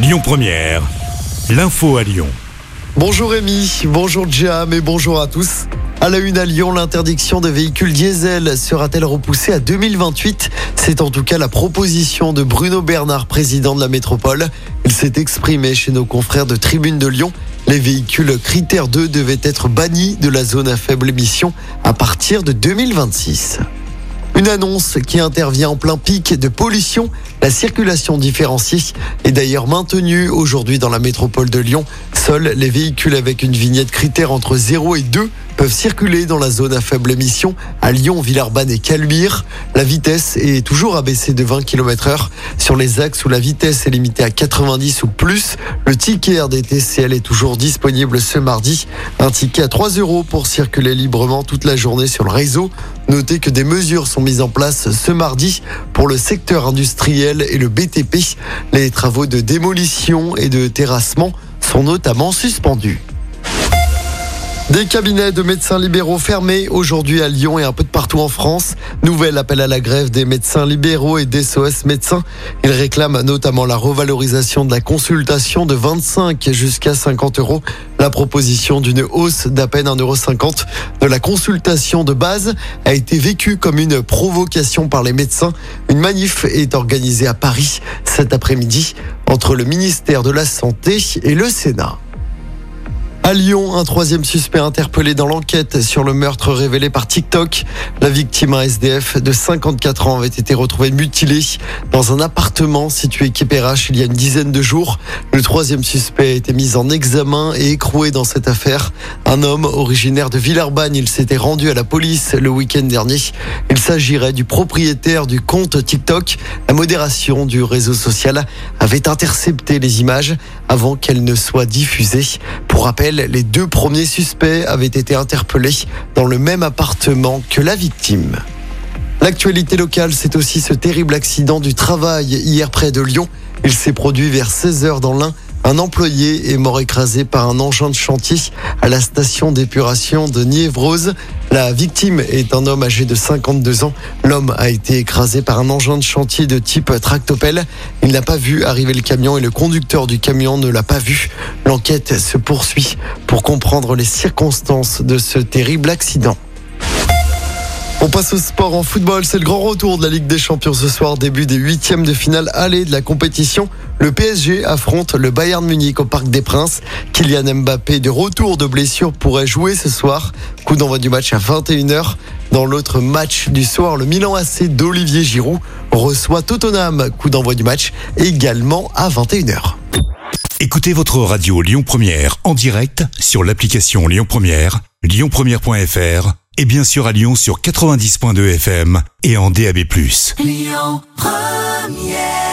Lyon Première, l'info à Lyon. Bonjour Rémi, bonjour Jam et bonjour à tous. À la une à Lyon, l'interdiction des véhicules diesel sera-t-elle repoussée à 2028 C'est en tout cas la proposition de Bruno Bernard, président de la métropole. Il s'est exprimé chez nos confrères de Tribune de Lyon. Les véhicules critères 2 devaient être bannis de la zone à faible émission à partir de 2026. Une annonce qui intervient en plein pic de pollution. La circulation différenciée est d'ailleurs maintenue aujourd'hui dans la métropole de Lyon. Seuls les véhicules avec une vignette critère entre 0 et 2 peuvent circuler dans la zone à faible émission à Lyon, Villeurbanne et Caluire. La vitesse est toujours abaissée de 20 km heure. Sur les axes où la vitesse est limitée à 90 ou plus, le ticket RDTCL est toujours disponible ce mardi. Un ticket à 3 euros pour circuler librement toute la journée sur le réseau. Notez que des mesures sont mises en place ce mardi pour le secteur industriel et le BTP. Les travaux de démolition et de terrassement sont notamment suspendus. Des cabinets de médecins libéraux fermés aujourd'hui à Lyon et un peu de partout en France. Nouvel appel à la grève des médecins libéraux et des SOS médecins. Ils réclament notamment la revalorisation de la consultation de 25 jusqu'à 50 euros. La proposition d'une hausse d'à peine 1,50 euro de la consultation de base a été vécue comme une provocation par les médecins. Une manif est organisée à Paris cet après-midi entre le ministère de la Santé et le Sénat. À Lyon, un troisième suspect interpellé dans l'enquête sur le meurtre révélé par TikTok. La victime, un SDF de 54 ans, avait été retrouvée mutilée dans un appartement situé Képérache il y a une dizaine de jours. Le troisième suspect a été mis en examen et écroué dans cette affaire. Un homme originaire de Villeurbanne, il s'était rendu à la police le week-end dernier. Il s'agirait du propriétaire du compte TikTok. La modération du réseau social avait intercepté les images avant qu'elles ne soient diffusées. Pour rappel, les deux premiers suspects avaient été interpellés dans le même appartement que la victime. L'actualité locale, c'est aussi ce terrible accident du travail hier près de Lyon. Il s'est produit vers 16h dans l'Ain. Un employé est mort écrasé par un engin de chantier à la station d'épuration de Niévrose. La victime est un homme âgé de 52 ans. L'homme a été écrasé par un engin de chantier de type tractopelle. Il n'a pas vu arriver le camion et le conducteur du camion ne l'a pas vu. L'enquête se poursuit pour comprendre les circonstances de ce terrible accident. On passe au sport en football. C'est le grand retour de la Ligue des Champions ce soir, début des huitièmes de finale aller de la compétition. Le PSG affronte le Bayern Munich au Parc des Princes. Kylian Mbappé, de retour de blessure, pourrait jouer ce soir. Coup d'envoi du match à 21h. Dans l'autre match du soir, le Milan AC d'Olivier Giroud reçoit Tottenham. Coup d'envoi du match également à 21h. Écoutez votre radio Lyon Première en direct sur l'application Lyon Première, lyonpremière.fr et bien sûr à Lyon sur 90.2 FM et en DAB+. Lyon Première